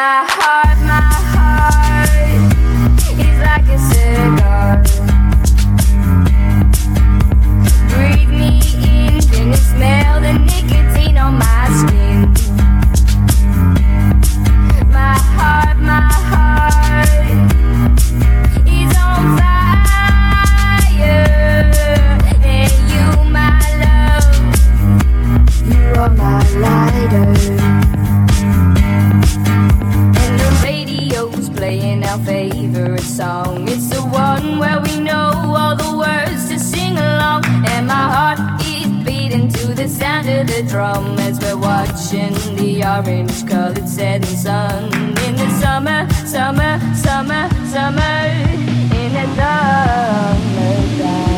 My heart, my heart like a cigar. Breathe me in, you smell the nicotine on my skin. orange colored setting sun in the summer, summer, summer, summer in the summertime.